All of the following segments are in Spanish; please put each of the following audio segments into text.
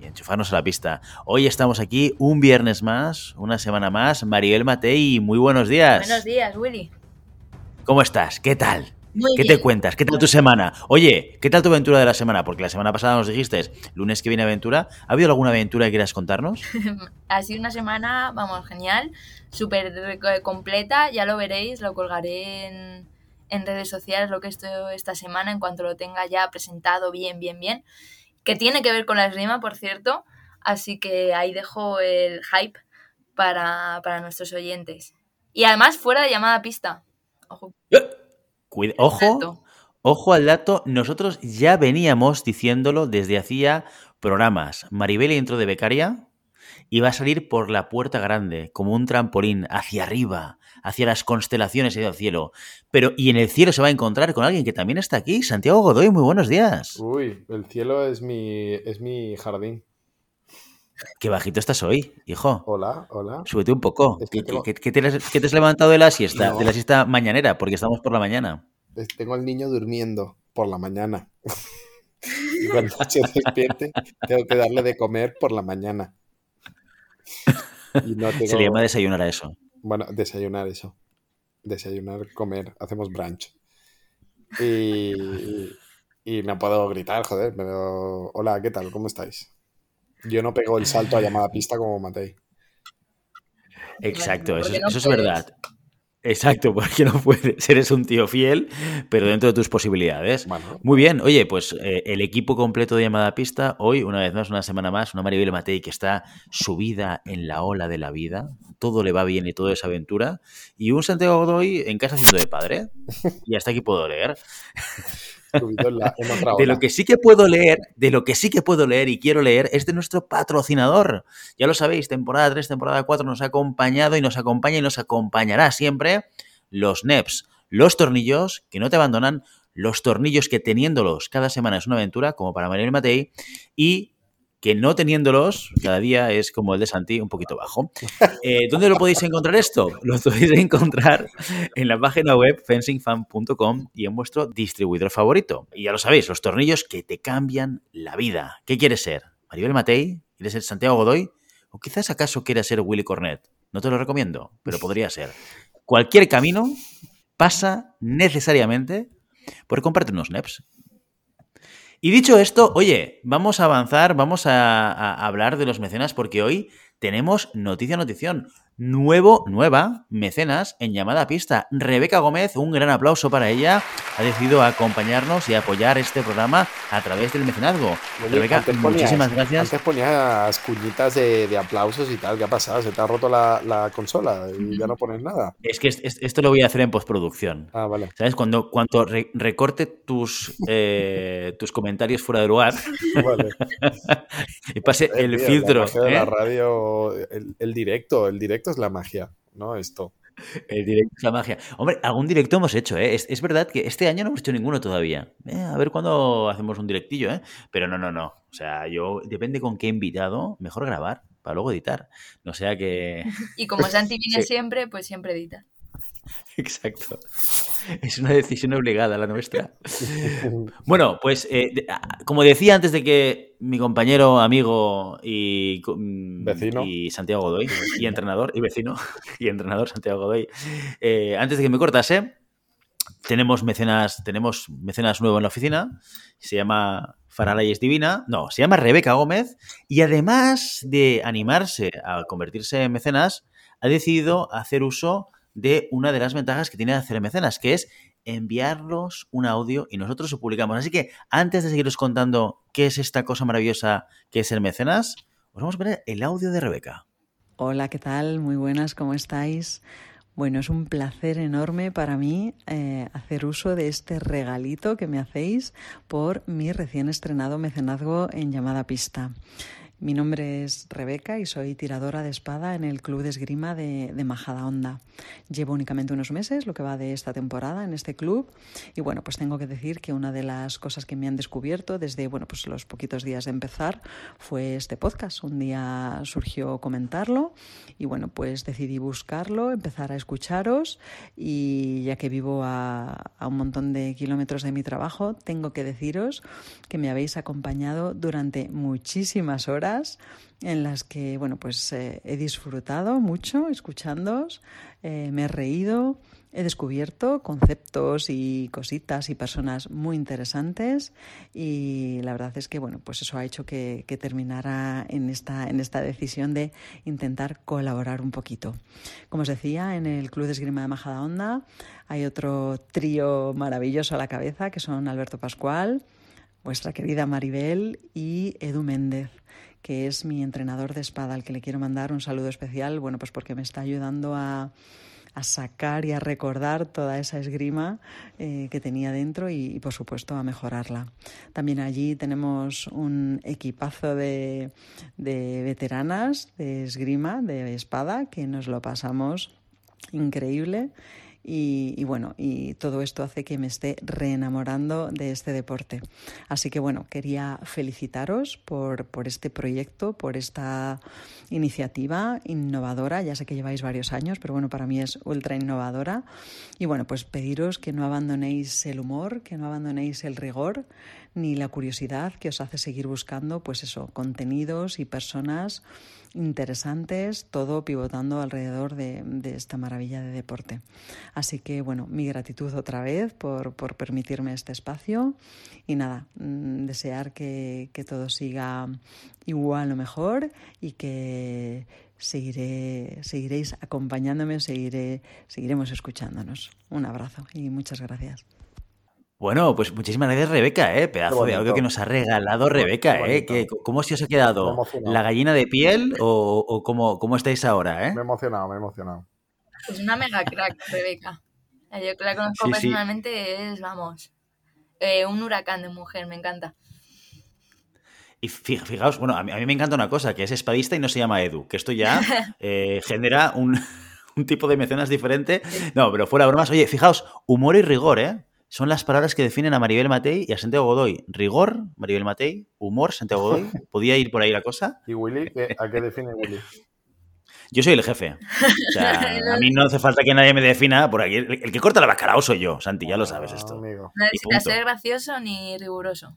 y enchufarnos a la pista. Hoy estamos aquí un viernes más, una semana más. Maribel Matei, muy buenos días. Buenos días, Willy. ¿Cómo estás? ¿Qué tal? Muy ¿Qué bien. te cuentas? ¿Qué tal tu semana? Oye, ¿qué tal tu aventura de la semana? Porque la semana pasada nos dijiste, lunes que viene aventura. ¿Ha habido alguna aventura que quieras contarnos? Ha sido una semana, vamos, genial, súper completa, ya lo veréis, lo colgaré en, en redes sociales lo que esto esta semana en cuanto lo tenga ya presentado bien, bien, bien, que tiene que ver con la esgrima, por cierto, así que ahí dejo el hype para, para nuestros oyentes. Y además fuera de llamada pista. Ojo. Cuida- ojo, ojo al dato. Nosotros ya veníamos diciéndolo desde hacía programas. Maribel entró de becaria y va a salir por la puerta grande, como un trampolín, hacia arriba, hacia las constelaciones y el cielo. Pero, y en el cielo se va a encontrar con alguien que también está aquí, Santiago Godoy. Muy buenos días. Uy, el cielo es mi, es mi jardín. Qué bajito estás hoy, hijo. Hola, hola. Súbete un poco. Es que ¿Qué, tengo- qué- qué te, has, qué te has levantado de la siesta? No. De la siesta mañanera, porque estamos por la mañana. Tengo al niño durmiendo por la mañana. Y cuando se despierte, tengo que darle de comer por la mañana. Y no Se le llama desayunar a eso. Bueno, desayunar eso. Desayunar, comer. Hacemos brunch. Y, y no puedo gritar, joder, pero... Hola, ¿qué tal? ¿Cómo estáis? Yo no pego el salto a llamada pista como Matei. Exacto, eso, no eso es verdad. Exacto, porque no puedes. Eres un tío fiel, pero dentro de tus posibilidades. Bueno, Muy bien, oye, pues eh, el equipo completo de llamada pista, hoy, una vez más, una semana más, una Maribel Matei que está subida en la ola de la vida, todo le va bien y todo es aventura, y un Santiago Godoy en casa haciendo de padre, y hasta aquí puedo leer. Subido en, la- en otra De lo que sí que puedo leer, de lo que sí que puedo leer y quiero leer es de nuestro patrocinador. Ya lo sabéis, temporada 3, temporada 4 nos ha acompañado y nos acompaña y nos acompañará siempre los NEPs, los tornillos que no te abandonan, los tornillos que teniéndolos cada semana es una aventura, como para Mariel Matei, y que no teniéndolos cada día es como el de Santi, un poquito bajo. Eh, ¿Dónde lo podéis encontrar esto? Lo podéis encontrar en la página web fencingfan.com y en vuestro distribuidor favorito. Y ya lo sabéis, los tornillos que te cambian la vida. ¿Qué quieres ser? ¿Maribel Matei? ¿Quieres ser Santiago Godoy? ¿O quizás acaso quieres ser Willy Cornet? No te lo recomiendo, pero podría ser. Cualquier camino pasa necesariamente por comprarte unos NEPs. Y dicho esto, oye, vamos a avanzar, vamos a, hablar de los mecenas porque hoy tenemos noticia, notición. Nuevo, nueva mecenas en llamada pista. Rebeca Gómez, un gran aplauso para ella. Ha decidido acompañarnos y apoyar este programa a través del mecenazgo. Oye, Rebeca, ponías- muchísimas gracias. Antes ponías cuñitas de, de aplausos y tal. ¿Qué ha pasado? ¿Se te ha roto la, la consola y ya no pones nada? Es que es- es- esto lo voy a hacer en postproducción. Ah, vale. ¿Sabes? Cuando, cuando re- recorte tus, eh, tus comentarios fuera de lugar vale. y pase el tío, filtro. La de ¿eh? la radio, el, el directo, el directo es la magia, ¿no? Esto. El directo es la magia. Hombre, algún directo hemos hecho, ¿eh? Es, es verdad que este año no hemos hecho ninguno todavía. Eh, a ver cuándo hacemos un directillo, ¿eh? Pero no, no, no. O sea, yo, depende con qué invitado, mejor grabar para luego editar. No sea que. Y como Santi viene Sí. siempre, pues siempre edita. Exacto. Es una decisión obligada la nuestra. Bueno, pues eh, de- ah, como decía antes de que mi compañero, amigo y, mm, Vecino. y Santiago Godoy, y entrenador, y vecino, y entrenador Santiago Godoy, eh, antes de que me cortase, tenemos mecenas, tenemos mecenas nuevo en la oficina, se llama Faralay es Divina, no, se llama Rebeca Gómez, y además de animarse a convertirse en mecenas, ha decidido hacer uso de una de las ventajas que tiene hacer mecenas, que es enviarlos un audio y nosotros lo publicamos. Así que antes de seguiros contando qué es esta cosa maravillosa que es el mecenas, os vamos a poner el audio de Rebeca. Hola, ¿qué tal? Muy buenas, ¿cómo estáis? Bueno, es un placer enorme para mí eh, hacer uso de este regalito que me hacéis por mi recién estrenado mecenazgo en llamada pista. Mi nombre es Rebeca y soy tiradora de espada en el Club de Esgrima de, de Majadahonda. Llevo únicamente unos meses, lo que va de esta temporada, en este club. Y bueno, pues tengo que decir que una de las cosas que me han descubierto desde bueno, pues los poquitos días de empezar fue este podcast. Un día surgió comentarlo y bueno, pues decidí buscarlo, empezar a escucharos y ya que vivo a, a un montón de kilómetros de mi trabajo, tengo que deciros que me habéis acompañado durante muchísimas horas en las que bueno pues eh, he disfrutado mucho escuchándoos, eh, me he reído, he descubierto conceptos y cositas y personas muy interesantes y la verdad es que bueno pues eso ha hecho que, que terminara en esta en esta decisión de intentar colaborar un poquito. Como os decía en el Club de Esgrima de Majadahonda hay otro trío maravilloso a la cabeza que son Alberto Pascual, vuestra querida Maribel y Edu Méndez que es mi entrenador de espada, al que le quiero mandar un saludo especial, bueno, pues porque me está ayudando a, sacar y a recordar toda esa esgrima eh, que tenía dentro y, por supuesto, a mejorarla. También allí tenemos un equipazo de veteranas de esgrima, de espada, que nos lo pasamos increíble. Y, y, bueno, y todo esto hace que me esté reenamorando de este deporte. Así que bueno, quería felicitaros por, por este proyecto, por esta iniciativa innovadora. Ya sé que lleváis varios años, pero bueno, para mí es ultra innovadora. Y bueno, pues pediros que no abandonéis el humor, que no abandonéis el rigor ni la curiosidad que os hace seguir buscando, pues eso, contenidos y personas interesantes, todo pivotando alrededor de, de, esta maravilla de deporte. Así que, bueno, mi gratitud otra vez por, por permitirme este espacio y nada, mmm, desear que, que, todo siga igual o mejor y que seguiré, seguiréis acompañándome, seguiré, seguiremos escuchándonos. Un abrazo y muchas gracias. Bueno, pues muchísimas gracias, Rebeca, ¿eh? Pedazo de audio que nos ha regalado Rebeca, ¿eh? ¿Qué, ¿Cómo se os ha quedado? ¿La gallina de piel o, o cómo, cómo, estáis ahora, eh? Me he emocionado, me he emocionado. Es una mega crack, Rebeca. Yo que la conozco sí, personalmente sí. es, vamos, eh, un huracán de mujer, me encanta. Y fijaos, bueno, a mí, a mí, me encanta una cosa, que es espadista y no se llama Edu, que esto ya eh, genera un, un, tipo de mecenas diferente. No, pero fuera bromas, oye, fijaos, humor y rigor, ¿eh? son las palabras que definen a Maribel Matei y a Santiago Godoy. Rigor, Maribel Matei, humor, Santiago Godoy. ¿Podía ir por ahí la cosa? ¿Y Willy? ¿A qué define Willy? Yo soy el jefe. O sea, a mí no hace falta que nadie me defina por aquí. El que corta la bacalao soy yo, Santi, ya lo sabes esto. No necesitas ser gracioso ni riguroso.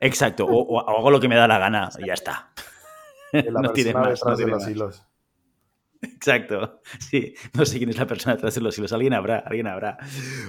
Exacto, o, o, hago lo que me da la gana y ya está. no tiene más. No tiene más. Hilos. Exacto, sí, no sé quién es la persona detrás de los hilos, alguien habrá, alguien habrá.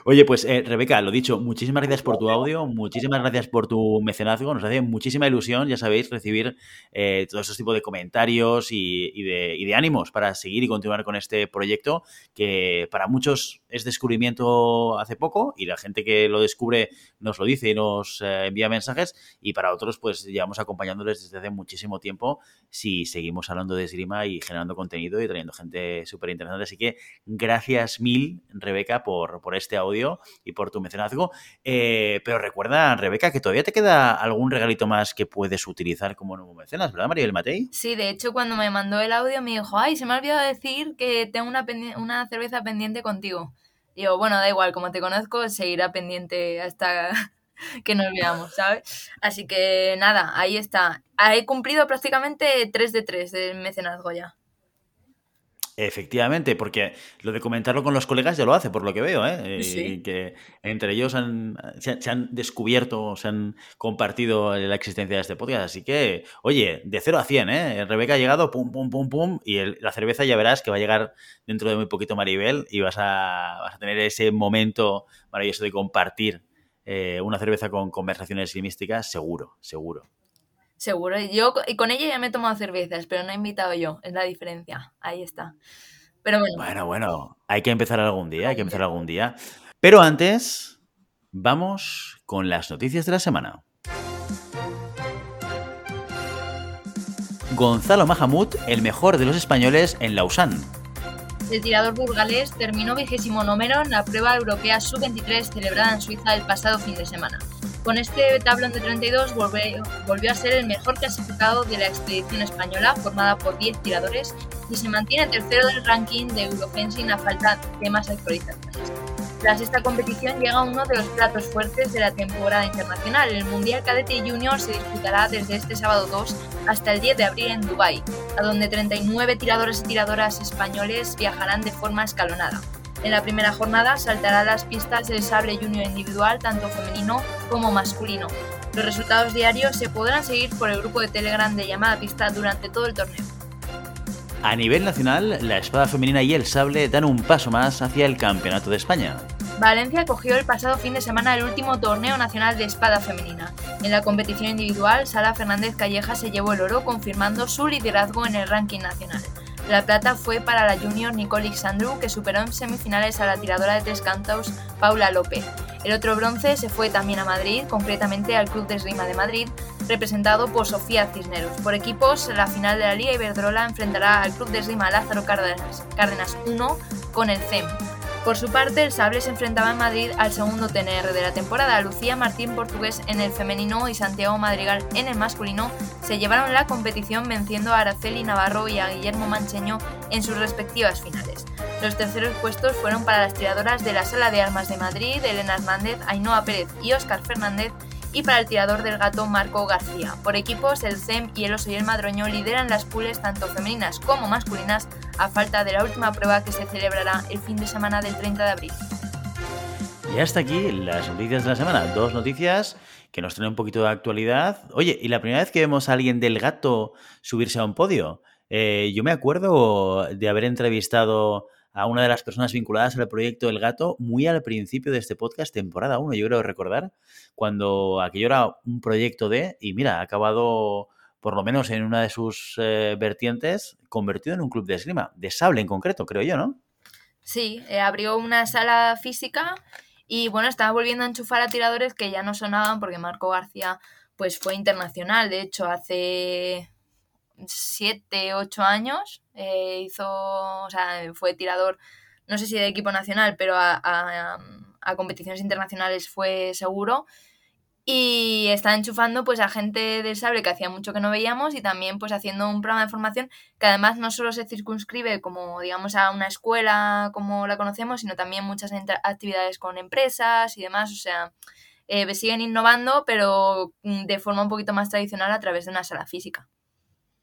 Oye, pues eh, Rebeca, lo dicho, muchísimas gracias por tu audio, muchísimas gracias por tu mecenazgo, nos hace muchísima ilusión, ya sabéis, recibir eh, todos estos tipos de comentarios y, y, de, y, de, ánimos para seguir y continuar con este proyecto que para muchos es descubrimiento hace poco y la gente que lo descubre nos lo dice y nos eh, envía mensajes. Y para otros pues llevamos acompañándoles desde hace muchísimo tiempo si seguimos hablando de esgrima y generando contenido y trayendo gente súper interesante. Así que gracias mil, Rebeca, por, por este audio y por tu mecenazgo. Eh, pero recuerda, Rebeca, que todavía te queda algún regalito más que puedes utilizar como nuevo mecenas, ¿verdad, Maribel Matei? Sí, de hecho, cuando me mandó el audio me dijo, ay, se me ha olvidado decir que tengo una, una cerveza pendiente contigo. Yo, bueno, da igual, como te conozco, seguirá pendiente hasta que nos veamos, ¿sabes? Así que nada, ahí está. He cumplido prácticamente 3 de 3 del mecenazgo ya. Efectivamente, porque lo de comentarlo con los colegas ya lo hace, por lo que veo, ¿eh? Sí. Y que entre ellos han, se, se, han descubierto, se han compartido la existencia de este podcast. Así que, oye, de 0 a 100, ¿eh? Rebeca ha llegado, pum, pum, pum, pum, y el, la cerveza ya verás que va a llegar dentro de muy poquito Maribel y vas a, vas a tener ese momento maravilloso de compartir eh, una cerveza con conversaciones místicas, seguro, seguro. Seguro. Yo y con ella ya me he tomado cervezas, pero no he invitado yo. Es la diferencia. Ahí está. Pero bueno. Bueno, bueno. Hay que empezar algún día. Hay que empezar algún día. Pero antes, vamos con las noticias de la semana. Gonzalo Mahamud, el mejor de los españoles en Lausanne. El tirador burgalés terminó vigésimo número en la prueba europea sub-23 celebrada en Suiza el pasado fin de semana. Con este tablón de 32 volvió, a ser el mejor clasificado de la expedición española, formada por 10 tiradores, y se mantiene tercero del ranking de Eurofencing a falta de más actualizaciones. Tras esta competición llega uno de los platos fuertes de la temporada internacional. El Mundial Cadete Junior se disputará desde este sábado 2 hasta el 10 de abril en Dubái, a donde 39 tiradores y tiradoras españoles viajarán de forma escalonada. En la primera jornada saltará las pistas del sable junior individual, tanto femenino como masculino. Los resultados diarios se podrán seguir por el grupo de Telegram de llamada pista durante todo el torneo. A nivel nacional, la espada femenina y el sable dan un paso más hacia el Campeonato de España. Valencia cogió el pasado fin de semana el último torneo nacional de espada femenina. En la competición individual, Sara Fernández Calleja se llevó el oro confirmando su liderazgo en el ranking nacional. La plata fue para la junior Nicole Xandru, que superó en semifinales a la tiradora de tres cantos Paula López. El otro bronce se fue también a Madrid, concretamente al Club de Esgrima de Madrid, representado por Sofía Cisneros. Por equipos, la final de la Liga Iberdrola enfrentará al Club de Esgrima Lázaro Cárdenas, Cárdenas 1 con el CEM. Por su parte, el Sable se enfrentaba en Madrid al segundo TNR de la temporada. Lucía Martín Portugués en el femenino y Santiago Madrigal en el masculino se llevaron la competición venciendo a Araceli Navarro y a Guillermo Mancheño en sus respectivas finales. Los terceros puestos fueron para las tiradoras de la Sala de Armas de Madrid, Elena Hernández, Ainhoa Pérez y Óscar Fernández, y para el tirador del gato Marco García. Por equipos, el CEM y el Oso y el Madroño lideran las pools tanto femeninas como masculinas a falta de la última prueba que se celebrará el fin de semana del 30 de abril. Y hasta aquí las noticias de la semana. Dos noticias que nos traen un poquito de actualidad. Oye, ¿y la primera vez que vemos a alguien del gato subirse a un podio? Eh, yo me acuerdo de haber entrevistado a una de las personas vinculadas al proyecto El Gato muy al principio de este podcast, temporada 1, yo creo recordar, cuando aquello era un proyecto de, y mira, ha acabado por lo menos en una de sus eh, vertientes, convertido en un club de esgrima, de sable en concreto, creo yo, ¿no? Sí, eh, abrió una sala física y bueno, estaba volviendo a enchufar a tiradores que ya no sonaban porque Marco García pues fue internacional, de hecho hace siete, ocho años. Eh, hizo, o sea, fue tirador, no sé si de equipo nacional, pero a, a, competiciones internacionales fue seguro. Y está enchufando pues a gente del sable que hacía mucho que no veíamos y también pues haciendo un programa de formación que además no solo se circunscribe como digamos a una escuela como la conocemos, sino también muchas actividades con empresas y demás. O sea, eh, siguen innovando pero mm, de forma un poquito más tradicional a través de una sala física.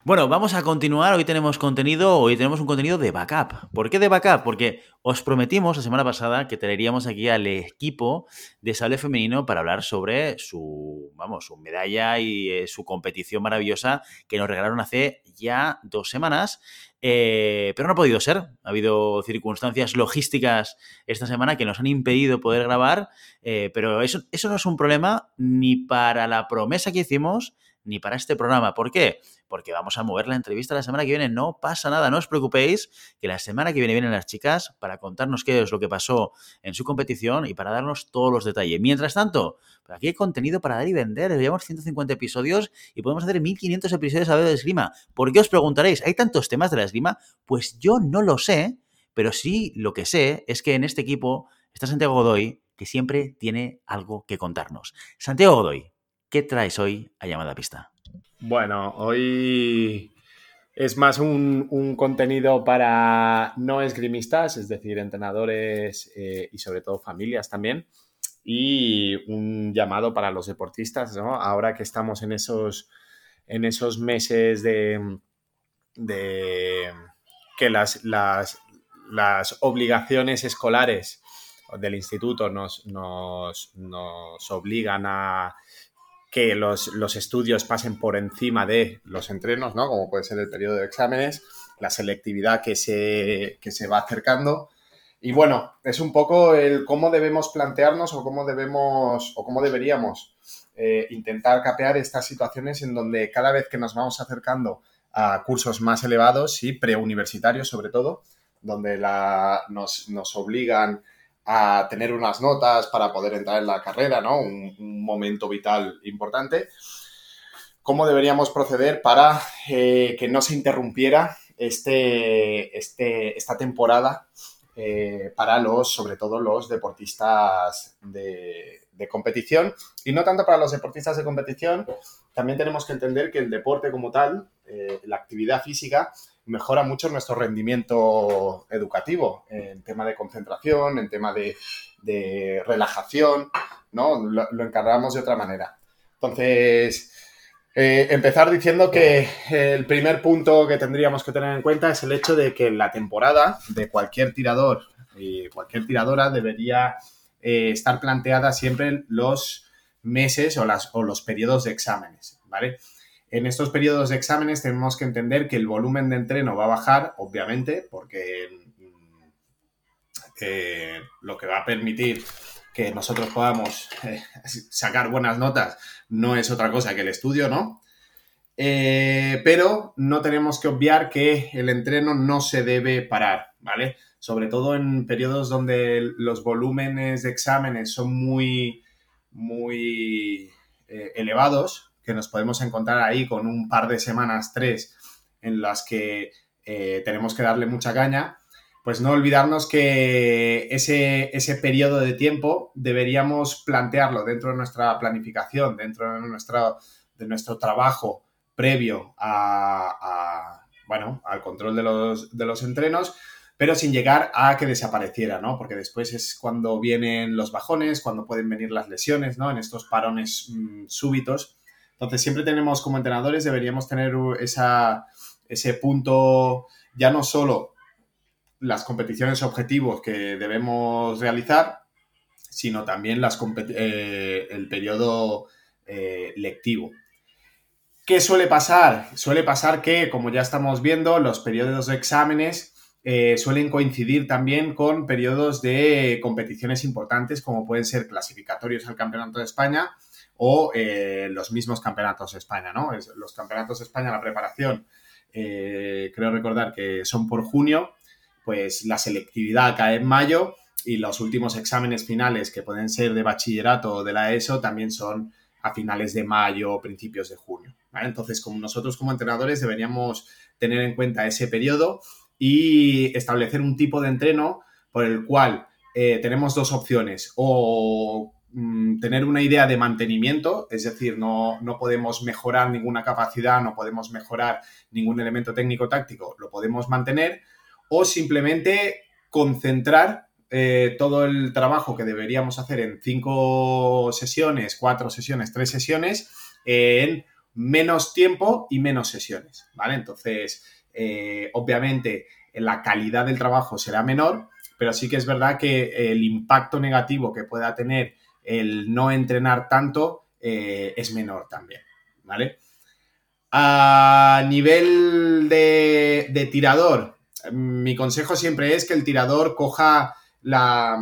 Bueno, vamos a continuar. Hoy tenemos contenido, hoy tenemos un contenido de backup. ¿Por qué de backup? Porque os prometimos la semana pasada que traeríamos aquí al equipo de sable femenino para hablar sobre su, vamos, su medalla y eh, su competición maravillosa que nos regalaron hace ya dos semanas. Eh, pero no ha podido ser. Ha habido circunstancias logísticas esta semana que nos han impedido poder grabar. Eh, pero eso, eso no es un problema ni para la promesa que hicimos ni para este programa. ¿Por qué? Porque vamos a mover la entrevista la semana que viene. No pasa nada, no os preocupéis, que la semana que viene vienen las chicas para contarnos qué es lo que pasó en su competición y para darnos todos los detalles. Mientras tanto, aquí hay contenido para dar y vender. Llevamos 150 episodios y podemos hacer 1500 episodios a ver de esgrima. ¿Por qué os preguntaréis? ¿Hay tantos temas de la esgrima? Pues yo no lo sé, pero sí lo que sé es que en este equipo está Santiago Godoy, que siempre tiene algo que contarnos. Santiago Godoy, ¿Qué traes hoy a llamada pista? Bueno, hoy es más un, contenido para no esgrimistas, es decir, entrenadores eh, y sobre todo familias también. Y un llamado para los deportistas, ¿no? Ahora que estamos en esos, en esos meses de, de que las, las, las obligaciones escolares del instituto nos, nos, nos obligan a que los, estudios pasen por encima de los entrenos, ¿no? Como puede ser el periodo de exámenes, la selectividad que se, se va acercando. Y bueno, es un poco el cómo debemos plantearnos o cómo debemos o cómo deberíamos eh, intentar capear estas situaciones en donde cada vez que nos vamos acercando a cursos más elevados y preuniversitarios sobre todo, donde la, nos, nos obligan a tener unas notas para poder entrar en la carrera, ¿no? Un, momento vital importante. ¿Cómo deberíamos proceder para eh, que no se interrumpiera este, este, esta temporada eh, para los, sobre todo los deportistas de, competición y no tanto para los deportistas de competición, también tenemos que entender que el deporte como tal, eh, la actividad física, mejora mucho nuestro rendimiento educativo en tema de concentración, en tema de, relajación, ¿no? Lo, encargamos de otra manera. Entonces, eh, empezar diciendo que el primer punto que tendríamos que tener en cuenta es el hecho de que la temporada de cualquier tirador y cualquier tiradora debería eh, estar planteada siempre los meses o, o los periodos de exámenes, ¿vale? En estos periodos de exámenes tenemos que entender que el volumen de entreno va a bajar, obviamente, porque mm, eh, lo que va a permitir que nosotros podamos eh, sacar buenas notas no es otra cosa que el estudio, ¿no? pero no tenemos que obviar que el entreno no se debe parar, ¿vale? sobre todo en periodos donde los volúmenes de exámenes son muy, muy eh, elevados, que nos podemos encontrar ahí con un par de semanas, tres, en las que eh, tenemos que darle mucha caña, pues no olvidarnos que ese, ese periodo de tiempo deberíamos plantearlo dentro de nuestra planificación, dentro de nuestro, de nuestro trabajo previo a, bueno, al control de los, de los entrenos, pero sin llegar a que desapareciera, ¿no? Porque después es cuando vienen los bajones, cuando pueden venir las lesiones, ¿no? En estos parones mm, súbitos. Entonces, siempre tenemos como entrenadores, deberíamos tener esa, ese punto, ya no solo las competiciones objetivos que debemos realizar, sino también las eh, el periodo eh, lectivo. ¿Qué suele pasar? Suele pasar que, como ya estamos viendo, los periodos de exámenes eh, suelen coincidir también con periodos de competiciones importantes como pueden ser clasificatorios al Campeonato de España o eh, los mismos Campeonatos de España, ¿no? los Campeonatos de España, la preparación, eh, creo recordar que son por junio, pues la selectividad cae en mayo y los últimos exámenes finales que pueden ser de bachillerato o de la ESO también son a finales de mayo o principios de junio. Entonces, como nosotros como entrenadores deberíamos tener en cuenta ese periodo y establecer un tipo de entreno por el cual eh, tenemos dos opciones, o mm, tener una idea de mantenimiento, es decir, no, podemos mejorar ninguna capacidad, no podemos mejorar ningún elemento técnico-táctico, lo podemos mantener, o simplemente concentrar eh, todo el trabajo que deberíamos hacer en cinco sesiones, cuatro sesiones, tres sesiones, en menos tiempo y menos sesiones, ¿vale? Entonces, eh, obviamente la calidad del trabajo será menor, pero sí que es verdad que el impacto negativo que pueda tener el no entrenar tanto eh, es menor también, ¿vale? A nivel de, tirador, mi consejo siempre es que el tirador coja la,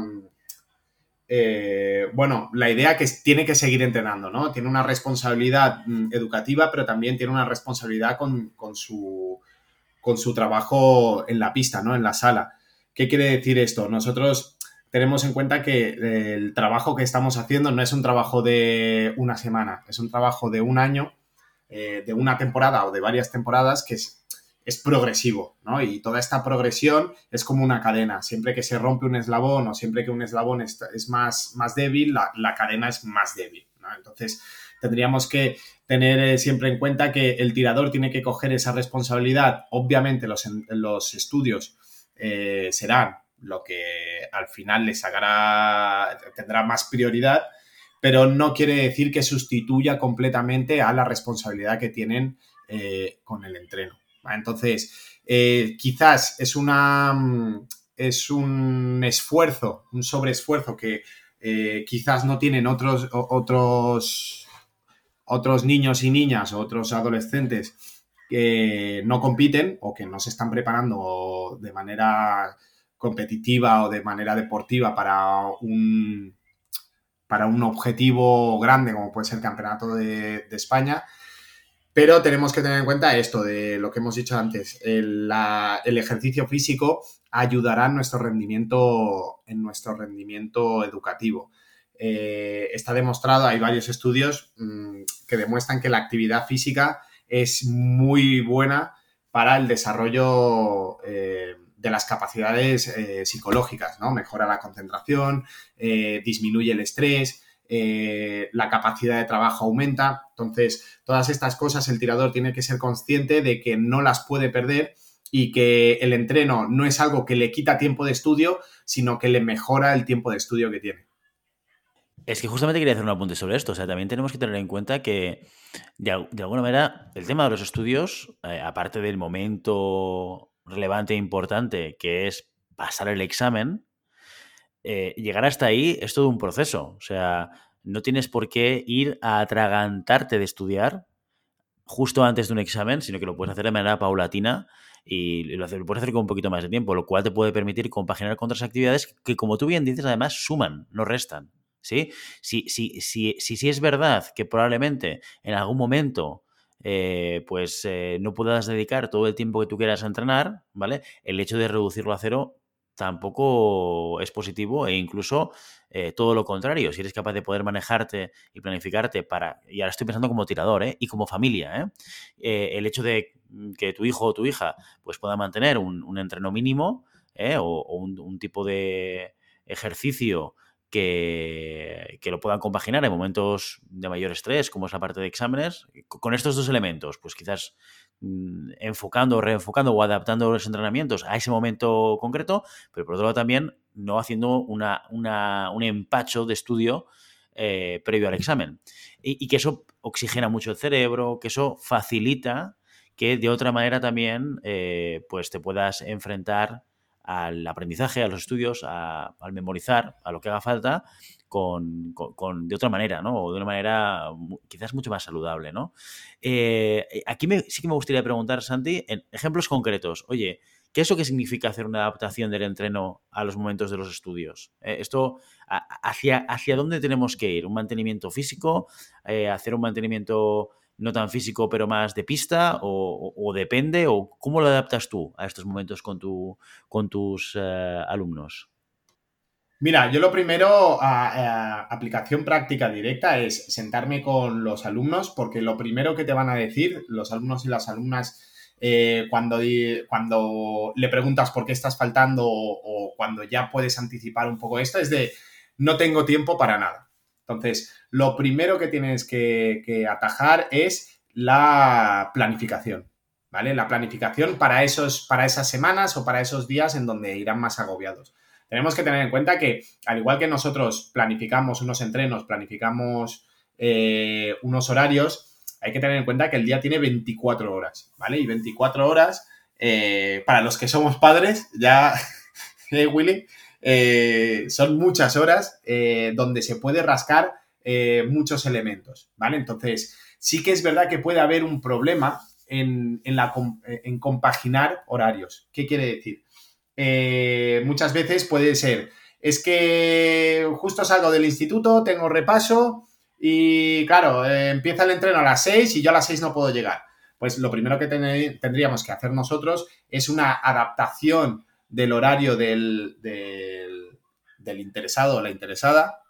eh, bueno, la idea que tiene que seguir entrenando, ¿no? Tiene una responsabilidad mm, educativa, pero también tiene una responsabilidad con su con su trabajo en la pista, ¿no? En la sala. ¿Qué quiere decir esto? Nosotros tenemos en cuenta que eh, el trabajo que estamos haciendo no es un trabajo de una semana, es un trabajo de un año, eh, de una temporada o de varias temporadas que es, progresivo, ¿no? Y toda esta progresión es como una cadena. Siempre que se rompe un eslabón o siempre que un eslabón es, más, más débil, la, cadena es más débil. Entonces, tendríamos que tener eh, siempre en cuenta que el tirador tiene que coger esa responsabilidad. Obviamente los, los estudios serán lo que al final le sacará, tendrá más prioridad, pero no quiere decir que sustituya completamente a la responsabilidad que tienen eh, con el entreno. Entonces, quizás es una es un esfuerzo, un sobreesfuerzo que quizás no tienen otros, otros otros niños y niñas otros adolescentes que no compiten o que no se están preparando de manera competitiva o de manera deportiva para un, para un objetivo grande como puede ser el Campeonato de, España. Pero tenemos que tener en cuenta esto de lo que hemos dicho antes. El, el ejercicio físico ayudará en nuestro rendimiento, en nuestro rendimiento educativo. Eh, está demostrado, hay varios estudios mm, que demuestran que la actividad física es muy buena para el desarrollo eh, de las capacidades eh, psicológicas, ¿no? Mejora la concentración, disminuye el estrés, eh, la capacidad de trabajo aumenta. Entonces, todas estas cosas el tirador tiene que ser consciente de que no las puede perder y que el entreno no es algo que le quita tiempo de estudio, sino que le mejora el tiempo de estudio que tiene. Es que justamente quería hacer un apunte sobre esto. O sea, también tenemos que tener en cuenta que, de, alguna manera, el tema de los estudios, eh, aparte del momento relevante e importante que es pasar el examen, eh, llegar hasta ahí es todo un proceso. O sea, no tienes por qué ir a atragantarte de estudiar justo antes de un examen, sino que lo puedes hacer de manera paulatina y lo, puedes hacer con un poquito más de tiempo, lo cual te puede permitir compaginar con otras actividades que, como tú bien dices, además suman, no restan. ¿sí? Si, si, si, si, es verdad que probablemente en algún momento eh, pues eh, no puedas dedicar todo el tiempo que tú quieras a entrenar, ¿vale? El hecho de reducirlo a cero tampoco es positivo e incluso eh, todo lo contrario. Si eres capaz de poder manejarte y planificarte para, y ahora estoy pensando como tirador ¿eh? y como familia, el hecho de que tu hijo o tu hija pues pueda mantener un, entreno mínimo o, un, tipo de ejercicio que, lo puedan compaginar en momentos de mayor estrés, como es la parte de exámenes, con estos dos elementos, pues quizás mm, enfocando, reenfocando o adaptando los entrenamientos a ese momento concreto, pero por otro lado también no haciendo un empacho de estudio eh, previo al examen. Y, que eso oxigena mucho el cerebro, que eso facilita que de otra manera también eh, pues te puedas enfrentar al aprendizaje, a los estudios, al memorizar, a lo que haga falta, con, de otra manera, ¿no? O de una manera quizás mucho más saludable, ¿no? Eh, aquí sí que me gustaría preguntar, Santi, en ejemplos concretos. Oye, ¿qué es lo que significa hacer una adaptación del entreno a los momentos de los estudios? Eh, esto, hacia, ¿Hacia dónde tenemos que ir? ¿Un mantenimiento físico? Eh, ¿Hacer un mantenimiento no tan físico, pero más de pista? ¿O, depende? ¿O cómo lo adaptas tú a estos momentos con, tu, con tus eh, alumnos? Mira, yo lo primero, aplicación práctica directa, es sentarme con los alumnos, porque lo primero que te van a decir los alumnos y las alumnas eh, cuando, cuando le preguntas por qué estás faltando o, o cuando ya puedes anticipar un poco esto, es de no tengo tiempo para nada. Entonces, lo primero que tienes que, atajar es la planificación, ¿vale? La planificación para, esos, para esas semanas o para esos días en donde irán más agobiados. Tenemos que tener en cuenta que, al igual que nosotros planificamos unos entrenos, planificamos eh, unos horarios, hay que tener en cuenta que el día tiene 24 horas, ¿vale? Y 24 horas, eh, para los que somos padres, ya, ¿eh, Willy, eh, son muchas horas eh, donde se puede rascar eh, muchos elementos, ¿vale? Entonces, sí que es verdad que puede haber un problema en, la, en compaginar horarios. ¿Qué quiere decir? muchas veces puede ser, es que justo salgo del instituto, tengo repaso y claro, empieza el entreno a las 6 y yo a las 6 no puedo llegar. Pues lo primero que tendríamos que hacer nosotros es una adaptación del horario del, del, interesado o la interesada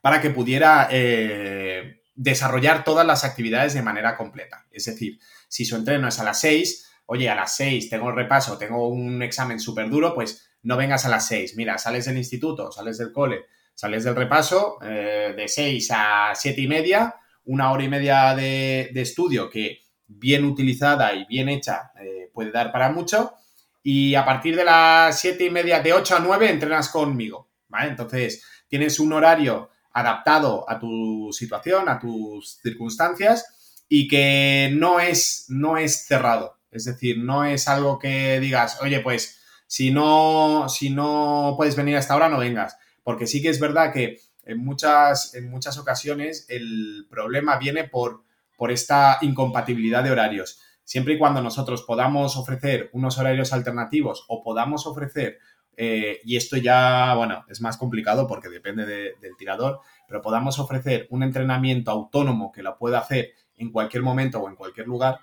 para que pudiera eh, desarrollar todas las actividades de manera completa. Es decir, si su entreno es a las 6, oye, a las 6 tengo el repaso, tengo un examen súper duro, pues no vengas a las 6. Mira, sales del instituto, sales del cole, sales del repaso eh, de 6 a 7 y media, una hora y media de, estudio que bien utilizada y bien hecha eh, puede dar para mucho y a partir de las siete y media, de 8 a 9, entrenas conmigo, ¿vale? Entonces, tienes un horario adaptado a tu situación, a tus circunstancias y que no es, no es cerrado. Es decir, no es algo que digas, oye, pues si no, si no puedes venir a esta hora, no vengas. Porque sí que es verdad que en muchas, en muchas ocasiones el problema viene por, por esta incompatibilidad de horarios siempre y cuando nosotros podamos ofrecer unos horarios alternativos o podamos ofrecer, eh, y esto ya, bueno, es más complicado porque depende del tirador, pero podamos ofrecer un entrenamiento autónomo que lo pueda hacer en cualquier momento o en cualquier lugar,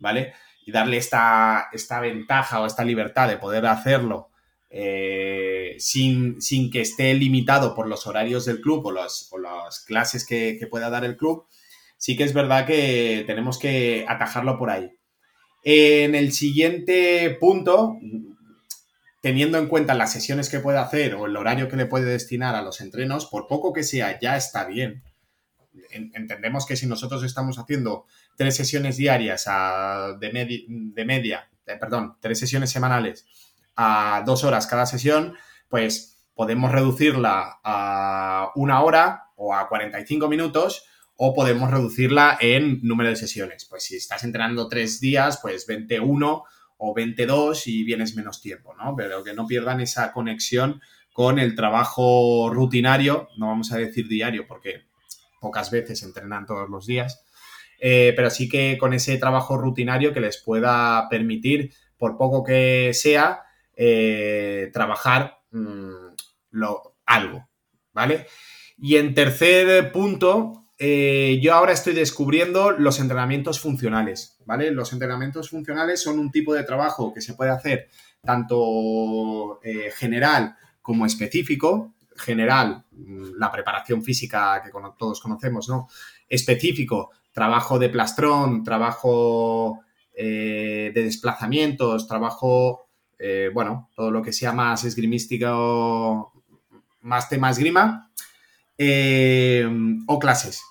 ¿vale? Y darle esta, esta ventaja o esta libertad de poder hacerlo eh, sin, que esté limitado por los horarios del club o, o las clases que, que pueda dar el club, sí que es verdad que tenemos que atajarlo por ahí. En el siguiente punto, teniendo en cuenta las sesiones que puede hacer o el horario que le puede destinar a los entrenos, por poco que sea, ya está bien. Entendemos que si nosotros estamos haciendo tres sesiones diarias de, de media, eh, perdón, tres sesiones semanales a dos horas cada sesión, pues podemos reducirla a una hora o a 45 minutos o podemos reducirla en número de sesiones. Pues si estás entrenando tres días, pues 21 o 22 y vienes menos tiempo, ¿no? Pero que no pierdan esa conexión con el trabajo rutinario, no vamos a decir diario porque pocas veces entrenan todos los días, eh, pero sí que con ese trabajo rutinario que les pueda permitir, por poco que sea, eh, trabajar mm, lo, algo, ¿vale? Y en tercer punto, eh, yo ahora estoy descubriendo los entrenamientos funcionales, ¿vale? Los entrenamientos funcionales son un tipo de trabajo que se puede hacer tanto eh, general como específico. General, mm, la preparación física que todos conocemos, ¿no? Específico, trabajo de plastrón, trabajo eh, de desplazamientos, trabajo, bueno, todo lo que sea más esgrimístico, más tema esgrima, o clases,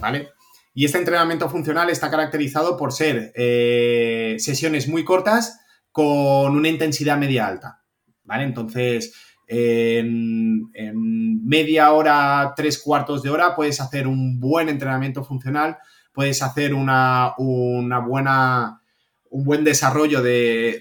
¿vale? Y este entrenamiento funcional está caracterizado por ser eh, sesiones muy cortas con una intensidad media alta, ¿vale? Entonces, en, media hora, tres cuartos de hora, puedes hacer un buen entrenamiento funcional, puedes hacer una, buena un buen desarrollo de,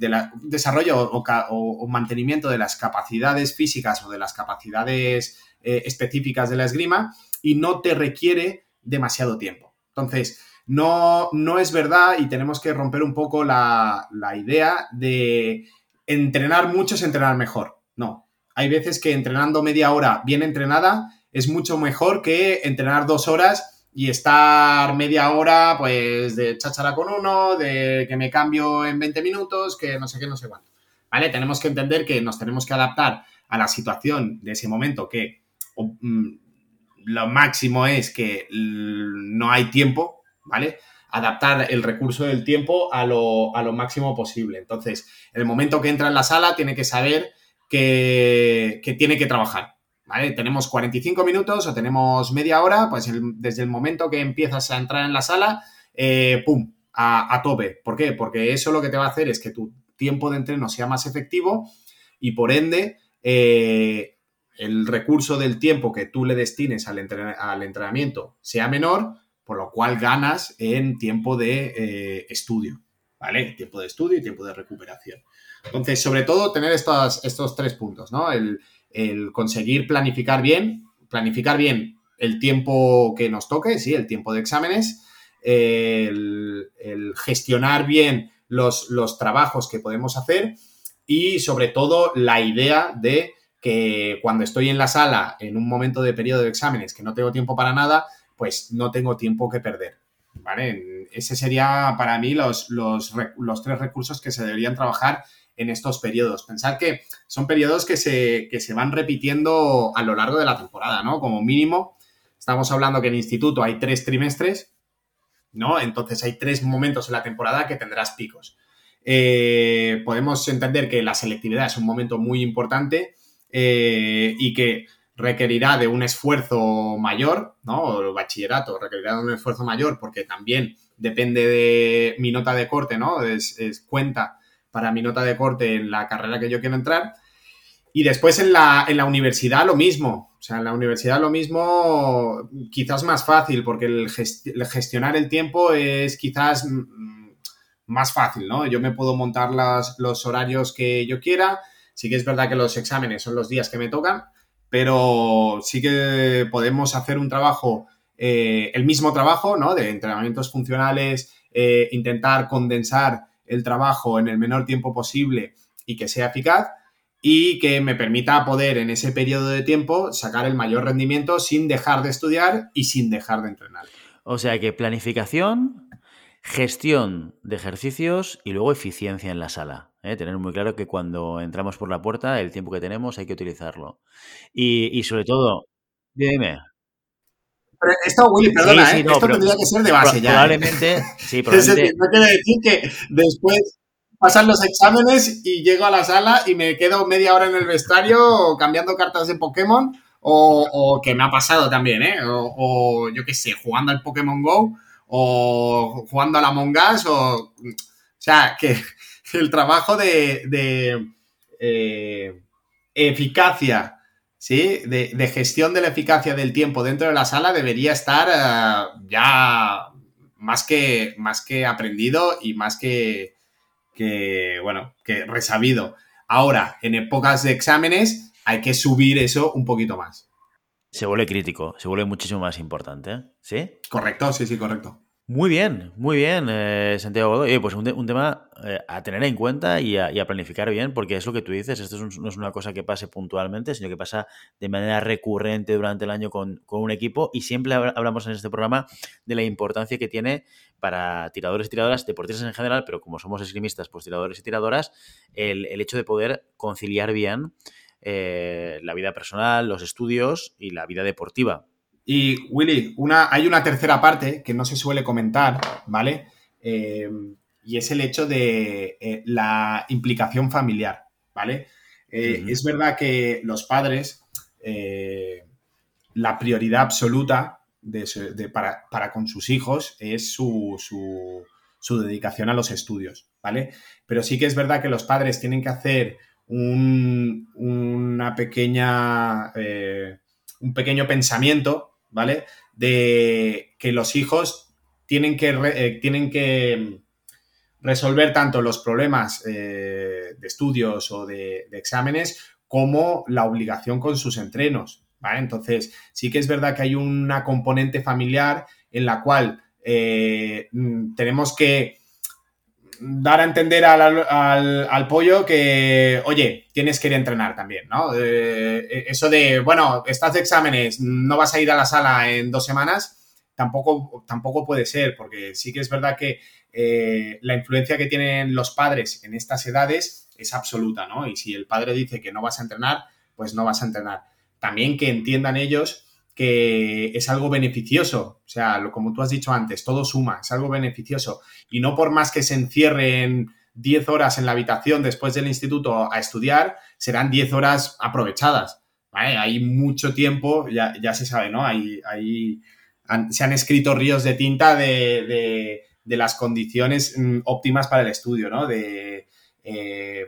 la, desarrollo o, mantenimiento de las capacidades físicas o de las capacidades eh, específicas de la esgrima y no te requiere demasiado tiempo. Entonces, no, no es verdad y tenemos que romper un poco la, idea de entrenar mucho es entrenar mejor. No, hay veces que entrenando media hora bien entrenada es mucho mejor que entrenar dos horas y estar media hora, pues, de cháchara con uno, de que me cambio en 20 minutos, que no sé qué, no sé cuánto. ¿Vale? Tenemos que entender que nos tenemos que adaptar a la situación de ese momento que mm, lo máximo es que no hay tiempo, ¿vale? Adaptar el recurso del tiempo a lo, máximo posible. Entonces, en el momento que entra en la sala, tiene que saber que, tiene que trabajar, ¿vale? Tenemos 45 minutos o tenemos media hora, pues desde el momento que empiezas a entrar en la sala, eh, ¡pum!, a, tope. ¿Por qué? Porque eso lo que te va a hacer es que tu tiempo de entreno sea más efectivo y por ende eh, el recurso del tiempo que tú le destines al, entrenamiento sea menor, por lo cual ganas en tiempo de eh, estudio, ¿vale? Tiempo de estudio y tiempo de recuperación. Entonces, sobre todo, tener estos, tres puntos, ¿no? El, conseguir planificar bien, planificar bien el tiempo que nos toque, sí, el tiempo de exámenes, el, gestionar bien los, los trabajos que podemos hacer y, sobre todo, la idea de que cuando estoy en la sala en un momento de periodo de exámenes que no tengo tiempo para nada, pues no tengo tiempo que perder. ¿Vale? Ese sería para mí los, los, tres recursos que se deberían trabajar en estos periodos. Pensar que son periodos que se, que se van repitiendo a lo largo de la temporada, ¿no? Como mínimo, estamos hablando que en instituto hay tres trimestres, ¿no? Entonces hay tres momentos en la temporada que tendrás picos. Eh, podemos entender que la selectividad es un momento muy importante eh, y que requerirá de un esfuerzo mayor, ¿no? El bachillerato requerirá de un esfuerzo mayor porque también depende de mi nota de corte, ¿no? Es, cuenta para mi nota de corte en la carrera que yo quiero entrar. Y después en la, en la, universidad lo mismo. O sea, en la universidad lo mismo, quizás más fácil, porque el, gestionar el tiempo es quizás mm, más fácil, ¿no? Yo me puedo montar los horarios que yo quiera, Sí que es verdad que los exámenes son los días que me tocan, pero sí que podemos hacer un trabajo, eh, el mismo trabajo, ¿no? De entrenamientos funcionales, eh, intentar condensar el trabajo en el menor tiempo posible y que sea eficaz y que me permita poder en ese periodo de tiempo sacar el mayor rendimiento sin dejar de estudiar y sin dejar de entrenar. O sea que planificación, gestión de ejercicios y luego eficiencia en la sala. ¿Eh? Tener muy claro que cuando entramos por la puerta, el tiempo que tenemos hay que utilizarlo. Y, sobre todo, dime. Pero esto, Willy, perdona, ¿eh? esto tendría que ser de base ya. ¿eh? Probablemente, sí, probablemente. no quiere decir que después, pasan los exámenes y llego a la sala y me quedo media hora en el vestuario cambiando cartas de Pokémon o, que me ha pasado también, ¿eh? O, yo qué sé, jugando al Pokémon Go o jugando a la Among Us o... O sea, que el trabajo de, eh, eficacia, ¿sí? De, gestión de la eficacia del tiempo dentro de la sala debería estar eh, ya más que, más que aprendido y más que, que, bueno, que resabido. Ahora, en épocas de exámenes hay que subir eso un poquito más. Se vuelve crítico, se vuelve muchísimo más importante, ¿sí? Correcto, sí, sí, correcto. Muy bien, muy bien, eh, Santiago Godoy. pues un, tema eh, a tener en cuenta y a, planificar bien, porque es lo que tú dices, esto no es una cosa que pase puntualmente, sino que pasa de manera recurrente durante el año con, un equipo y siempre hablamos en este programa de la importancia que tiene para tiradores y tiradoras, deportistas en general, pero como somos esgrimistas, pues tiradores y tiradoras, el, hecho de poder conciliar bien eh, la vida personal, los estudios y la vida deportiva y Willy, una, hay una tercera parte que no se suele comentar, ¿vale? Eh, y es el hecho de eh, la implicación familiar, ¿vale? Eh, es verdad que los padres, la prioridad absoluta para, con sus hijos es su, su, dedicación a los estudios, ¿vale? Pero sí que es verdad que los padres tienen que hacer un, una pequeña, un pequeño pensamiento ¿vale? De que los hijos tienen que, eh, tienen que resolver tanto los problemas eh, de estudios o de, exámenes como la obligación con sus entrenos, ¿vale? Entonces, sí que es verdad que hay una componente familiar en la cual eh, mm, tenemos que dar a entender al, pollo que, oye, tienes que ir a entrenar también, ¿no? Eh, eso de, bueno, estás de exámenes, no vas a ir a la sala en dos semanas, tampoco, tampoco puede ser, porque sí que es verdad que eh, la influencia que tienen los padres en estas edades es absoluta, ¿no? Y si el padre dice que no vas a entrenar, pues no vas a entrenar. También que entiendan ellos que es algo beneficioso. O sea, como tú has dicho antes, todo suma, es algo beneficioso. Y no por más que se encierren 10 horas en la habitación después del instituto a estudiar, serán 10 horas aprovechadas. Hay mucho tiempo, ya, se sabe, ¿no? Hay, hay, se han escrito ríos de tinta de, las condiciones mm, óptimas para el estudio, ¿no? De, eh,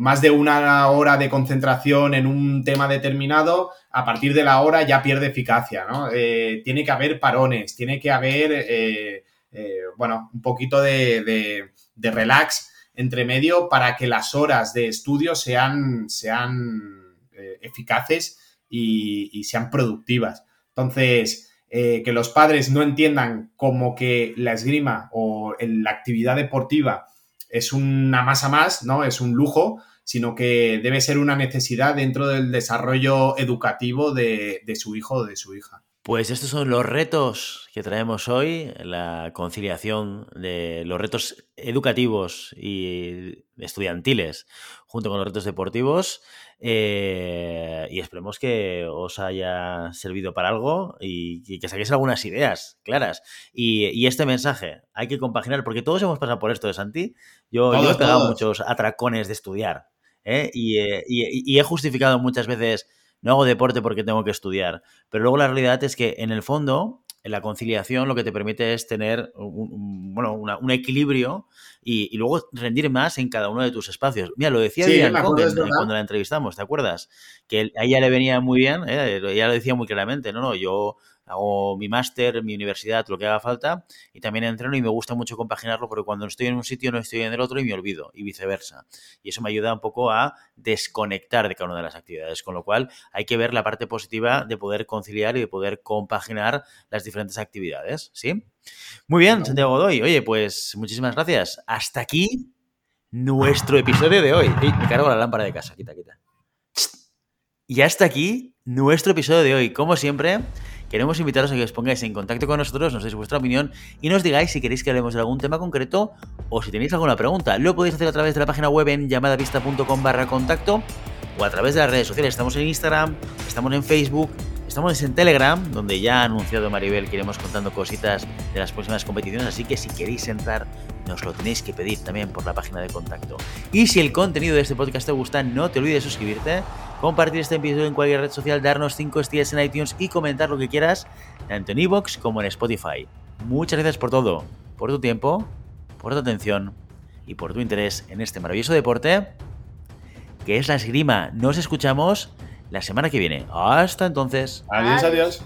más de una hora de concentración en un tema determinado, a partir de la hora ya pierde eficacia, ¿no? Eh, tiene que haber parones, tiene que haber, eh, eh, bueno, un poquito de, relax entre medio para que las horas de estudio sean, sean eficaces y, y, sean productivas. Entonces, que los padres no entiendan como que la esgrima o la actividad deportiva es una masa más, ¿no? Es un lujo, sino que debe ser una necesidad dentro del desarrollo educativo de, su hijo o de su hija. Pues estos son los retos que traemos hoy, la conciliación de los retos educativos y estudiantiles junto con los retos deportivos. Eh, y esperemos que os haya servido para algo y, que saquéis algunas ideas claras. Y, este mensaje hay que compaginar, porque todos hemos pasado por esto de Santi. Yo, yo he pegado muchos atracones de estudiar. ¿Eh? Eh, y, he justificado muchas veces, no hago deporte porque tengo que estudiar, pero luego la realidad es que en el fondo la conciliación lo que te permite es tener un, bueno, un equilibrio y, luego rendir más en cada uno de tus espacios. Mira, lo decía bien cuando la entrevistamos, ¿te acuerdas? Que a ella le venía muy bien, ¿eh? ella lo decía muy claramente, no, no, yo hago mi máster, mi universidad, lo que haga falta, y también entreno y me gusta mucho compaginarlo porque cuando estoy en un sitio no estoy en el otro y me olvido, y viceversa. Y eso me ayuda un poco a desconectar de cada una de las actividades, con lo cual hay que ver la parte positiva de poder conciliar y de poder compaginar las diferentes actividades, ¿sí? Muy bien, Santiago Godoy. Oye, pues muchísimas gracias. Hasta aquí nuestro episodio de hoy. me cargo la lámpara de casa, quita, quita. Y hasta aquí nuestro episodio de hoy. Como siempre, Queremos invitaros a que os pongáis en contacto con nosotros, nos deis vuestra opinión y nos digáis si queréis que hablemos de algún tema concreto o si tenéis alguna pregunta. Lo podéis hacer a través de la página web en llamadavista.com barra contacto o a través de las redes sociales. Estamos en Instagram, estamos en Facebook, Estamos en Telegram, donde ya ha anunciado Maribel que iremos contando cositas de las próximas competiciones, así que si queréis entrar, nos lo tenéis que pedir también por la página de contacto. Y si el contenido de este podcast te gusta, no te olvides de suscribirte, compartir este episodio en cualquier red social, darnos 5 estrellas en iTunes y comentar lo que quieras, tanto en iVoox como en Spotify. Muchas gracias por todo, por tu tiempo, por tu atención y por tu interés en este maravilloso deporte que es la esgrima. Nos escuchamos la semana que viene. Hasta entonces. Adiós, adiós.